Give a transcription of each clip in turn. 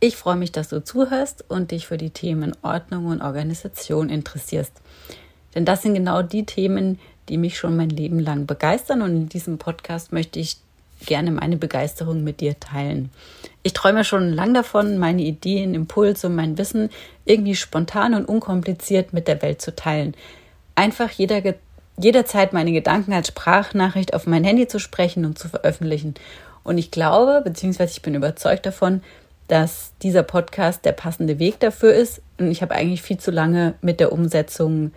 Ich freue mich, dass du zuhörst und dich für die Themen Ordnung und Organisation interessierst. Denn das sind genau die Themen, die mich schon mein Leben lang begeistern und in diesem Podcast möchte ich gerne meine Begeisterung mit dir teilen. Ich träume schon lang davon, meine Ideen, Impulse und mein Wissen irgendwie spontan und unkompliziert mit der Welt zu teilen. Einfach jeder, jederzeit meine Gedanken als Sprachnachricht auf mein Handy zu sprechen und zu veröffentlichen. Und ich glaube, beziehungsweise ich bin überzeugt davon, dass dieser Podcast der passende Weg dafür ist. Und ich habe eigentlich viel zu lange mit der Umsetzung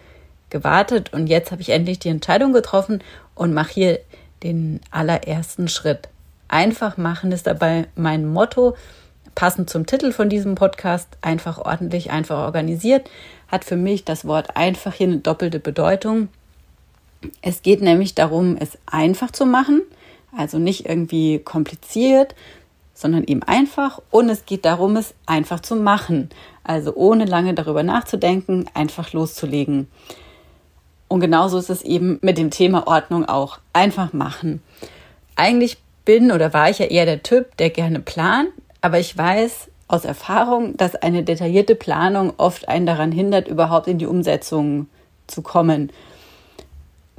gewartet und jetzt habe ich endlich die Entscheidung getroffen und mache hier den allerersten Schritt. Einfach machen ist dabei mein Motto, passend zum Titel von diesem Podcast, einfach ordentlich, einfach organisiert, hat für mich das Wort einfach hier eine doppelte Bedeutung. Es geht nämlich darum, es einfach zu machen, also nicht irgendwie kompliziert, sondern eben einfach. Und es geht darum, es einfach zu machen. Also ohne lange darüber nachzudenken, einfach loszulegen. Und genauso ist es eben mit dem Thema Ordnung auch. Einfach machen. Eigentlich bin oder war ich ja eher der Typ, der gerne plant, aber ich weiß aus Erfahrung, dass eine detaillierte Planung oft einen daran hindert, überhaupt in die Umsetzung zu kommen.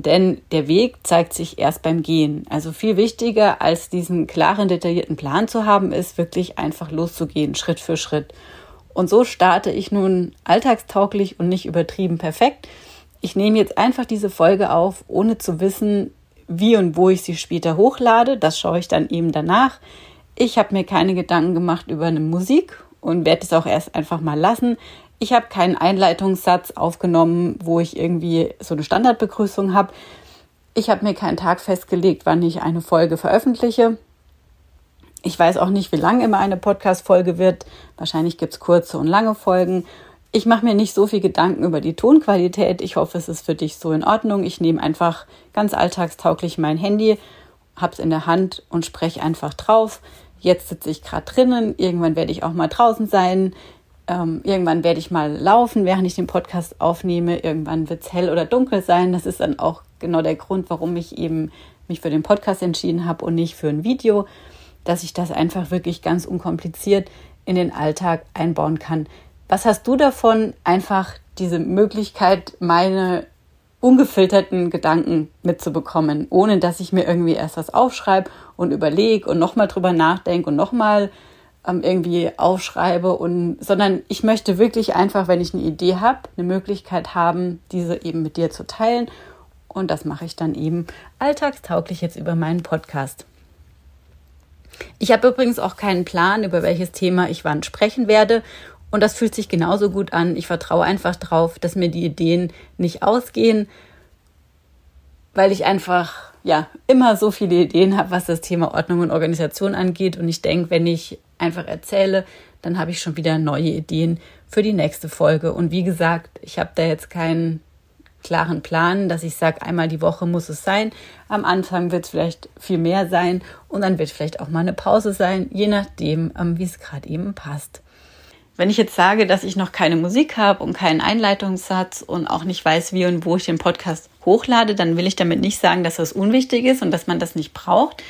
Denn der Weg zeigt sich erst beim Gehen. Also viel wichtiger als diesen klaren, detaillierten Plan zu haben, ist wirklich einfach loszugehen, Schritt für Schritt. Und so starte ich nun alltagstauglich und nicht übertrieben perfekt. Ich nehme jetzt einfach diese Folge auf, ohne zu wissen, wie und wo ich sie später hochlade. Das schaue ich dann eben danach. Ich habe mir keine Gedanken gemacht über eine Musik und werde es auch erst einfach mal lassen. Ich habe keinen Einleitungssatz aufgenommen, wo ich irgendwie so eine Standardbegrüßung habe. Ich habe mir keinen Tag festgelegt, wann ich eine Folge veröffentliche. Ich weiß auch nicht, wie lang immer eine Podcast-Folge wird. Wahrscheinlich gibt es kurze und lange Folgen. Ich mache mir nicht so viel Gedanken über die Tonqualität. Ich hoffe, es ist für dich so in Ordnung. Ich nehme einfach ganz alltagstauglich mein Handy, habe es in der Hand und spreche einfach drauf. Jetzt sitze ich gerade drinnen. Irgendwann werde ich auch mal draußen sein. Ähm, irgendwann werde ich mal laufen, während ich den Podcast aufnehme. Irgendwann wird es hell oder dunkel sein. Das ist dann auch genau der Grund, warum ich eben mich für den Podcast entschieden habe und nicht für ein Video, dass ich das einfach wirklich ganz unkompliziert in den Alltag einbauen kann. Was hast du davon, einfach diese Möglichkeit, meine ungefilterten Gedanken mitzubekommen, ohne dass ich mir irgendwie erst was aufschreibe und überlege und nochmal drüber nachdenke und nochmal ähm, irgendwie aufschreibe und, sondern ich möchte wirklich einfach, wenn ich eine Idee habe, eine Möglichkeit haben, diese eben mit dir zu teilen. Und das mache ich dann eben alltagstauglich jetzt über meinen Podcast. Ich habe übrigens auch keinen Plan, über welches Thema ich wann sprechen werde. Und das fühlt sich genauso gut an. Ich vertraue einfach drauf, dass mir die Ideen nicht ausgehen, weil ich einfach ja immer so viele Ideen habe, was das Thema Ordnung und Organisation angeht. Und ich denke, wenn ich einfach erzähle, dann habe ich schon wieder neue Ideen für die nächste Folge. Und wie gesagt, ich habe da jetzt keinen klaren Plan, dass ich sage, einmal die Woche muss es sein. Am Anfang wird es vielleicht viel mehr sein und dann wird vielleicht auch mal eine Pause sein, je nachdem, ähm, wie es gerade eben passt. Wenn ich jetzt sage, dass ich noch keine Musik habe und keinen Einleitungssatz und auch nicht weiß, wie und wo ich den Podcast hochlade, dann will ich damit nicht sagen, dass das unwichtig ist und dass man das nicht braucht,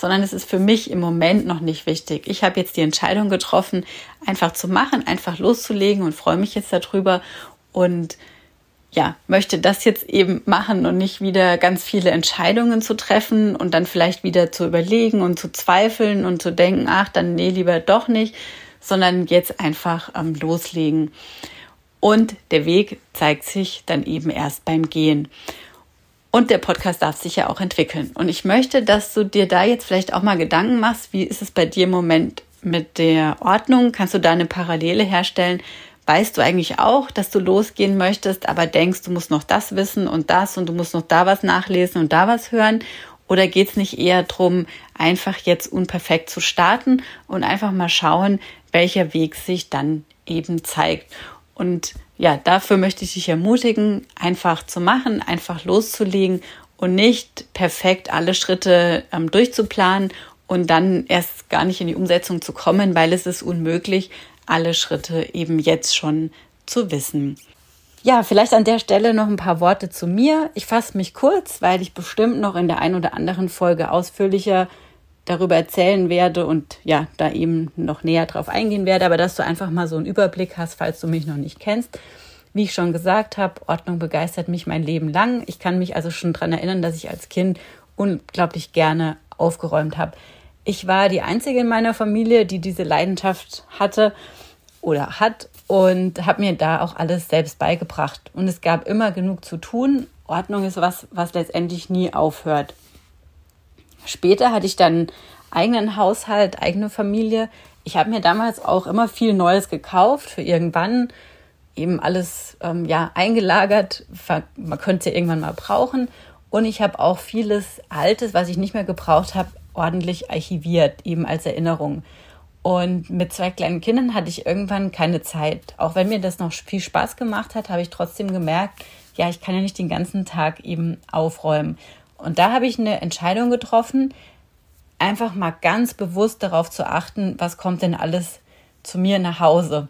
sondern es ist für mich im Moment noch nicht wichtig. Ich habe jetzt die Entscheidung getroffen, einfach zu machen, einfach loszulegen und freue mich jetzt darüber und ja, möchte das jetzt eben machen und nicht wieder ganz viele Entscheidungen zu treffen und dann vielleicht wieder zu überlegen und zu zweifeln und zu denken, ach, dann nee, lieber doch nicht, sondern jetzt einfach ähm, loslegen. Und der Weg zeigt sich dann eben erst beim Gehen. Und der Podcast darf sich ja auch entwickeln. Und ich möchte, dass du dir da jetzt vielleicht auch mal Gedanken machst, wie ist es bei dir im Moment mit der Ordnung? Kannst du da eine Parallele herstellen? Weißt du eigentlich auch, dass du losgehen möchtest, aber denkst, du musst noch das wissen und das und du musst noch da was nachlesen und da was hören? Oder geht es nicht eher darum, einfach jetzt unperfekt zu starten und einfach mal schauen, welcher Weg sich dann eben zeigt? Und ja, dafür möchte ich dich ermutigen, einfach zu machen, einfach loszulegen und nicht perfekt alle Schritte ähm, durchzuplanen und dann erst gar nicht in die Umsetzung zu kommen, weil es ist unmöglich, alle Schritte eben jetzt schon zu wissen. Ja, vielleicht an der Stelle noch ein paar Worte zu mir. Ich fasse mich kurz, weil ich bestimmt noch in der einen oder anderen Folge ausführlicher darüber erzählen werde und ja, da eben noch näher drauf eingehen werde, aber dass du einfach mal so einen Überblick hast, falls du mich noch nicht kennst. Wie ich schon gesagt habe, Ordnung begeistert mich mein Leben lang. Ich kann mich also schon daran erinnern, dass ich als Kind unglaublich gerne aufgeräumt habe. Ich war die Einzige in meiner Familie, die diese Leidenschaft hatte oder hat und habe mir da auch alles selbst beigebracht. Und es gab immer genug zu tun. Ordnung ist was, was letztendlich nie aufhört. Später hatte ich dann eigenen Haushalt, eigene Familie. Ich habe mir damals auch immer viel Neues gekauft für irgendwann eben alles ähm, ja eingelagert. Man könnte es ja irgendwann mal brauchen. Und ich habe auch vieles Altes, was ich nicht mehr gebraucht habe, ordentlich archiviert, eben als Erinnerung. Und mit zwei kleinen Kindern hatte ich irgendwann keine Zeit. Auch wenn mir das noch viel Spaß gemacht hat, habe ich trotzdem gemerkt, ja, ich kann ja nicht den ganzen Tag eben aufräumen. Und da habe ich eine Entscheidung getroffen, einfach mal ganz bewusst darauf zu achten, was kommt denn alles zu mir nach Hause.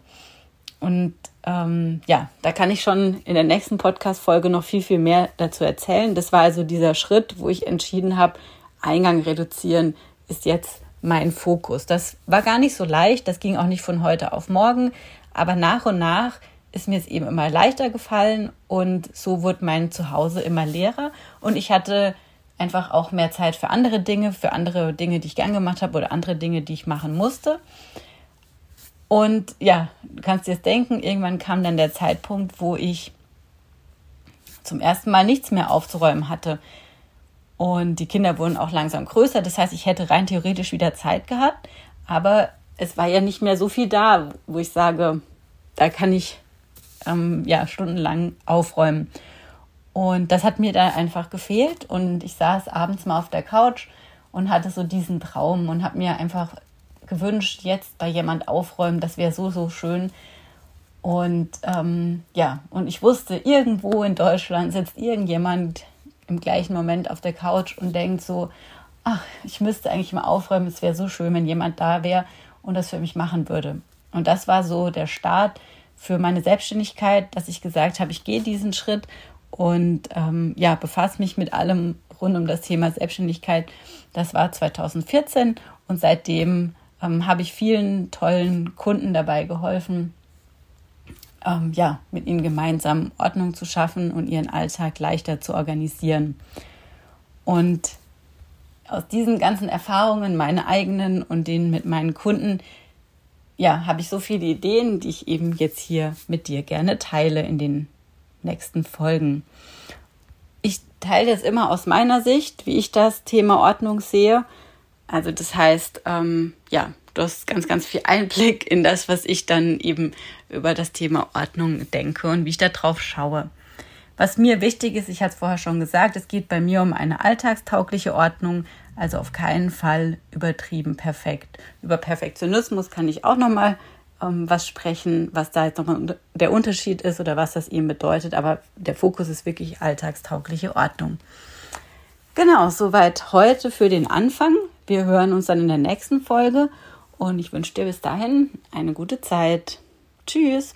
Und ähm, ja, da kann ich schon in der nächsten Podcast-Folge noch viel, viel mehr dazu erzählen. Das war also dieser Schritt, wo ich entschieden habe, Eingang reduzieren ist jetzt mein Fokus. Das war gar nicht so leicht, das ging auch nicht von heute auf morgen, aber nach und nach ist mir es eben immer leichter gefallen und so wurde mein Zuhause immer leerer und ich hatte einfach auch mehr Zeit für andere Dinge, für andere Dinge, die ich gern gemacht habe oder andere Dinge, die ich machen musste. Und ja, du kannst dir das denken, irgendwann kam dann der Zeitpunkt, wo ich zum ersten Mal nichts mehr aufzuräumen hatte. Und die Kinder wurden auch langsam größer. Das heißt, ich hätte rein theoretisch wieder Zeit gehabt. Aber es war ja nicht mehr so viel da, wo ich sage, da kann ich ähm, ja stundenlang aufräumen. Und das hat mir da einfach gefehlt. Und ich saß abends mal auf der Couch und hatte so diesen Traum und habe mir einfach gewünscht, jetzt bei jemand aufräumen. Das wäre so, so schön. Und ähm, ja, und ich wusste, irgendwo in Deutschland sitzt irgendjemand, im gleichen Moment auf der Couch und denkt so, ach, ich müsste eigentlich mal aufräumen, es wäre so schön, wenn jemand da wäre und das für mich machen würde. Und das war so der Start für meine Selbstständigkeit, dass ich gesagt habe, ich gehe diesen Schritt und ähm, ja, befasse mich mit allem rund um das Thema Selbstständigkeit. Das war 2014 und seitdem ähm, habe ich vielen tollen Kunden dabei geholfen, ähm, ja, mit ihnen gemeinsam Ordnung zu schaffen und ihren Alltag leichter zu organisieren. Und aus diesen ganzen Erfahrungen, meine eigenen und denen mit meinen Kunden, ja, habe ich so viele Ideen, die ich eben jetzt hier mit dir gerne teile in den nächsten Folgen. Ich teile das immer aus meiner Sicht, wie ich das Thema Ordnung sehe. Also das heißt, ähm, ja, du hast ganz, ganz viel Einblick in das, was ich dann eben über das Thema Ordnung denke und wie ich da drauf schaue. Was mir wichtig ist, ich hatte es vorher schon gesagt, es geht bei mir um eine alltagstaugliche Ordnung, also auf keinen Fall übertrieben perfekt. Über Perfektionismus kann ich auch nochmal ähm, was sprechen, was da jetzt nochmal der Unterschied ist oder was das eben bedeutet, aber der Fokus ist wirklich alltagstaugliche Ordnung. Genau, soweit heute für den Anfang. Wir hören uns dann in der nächsten Folge und ich wünsche dir bis dahin eine gute Zeit. Tschüss.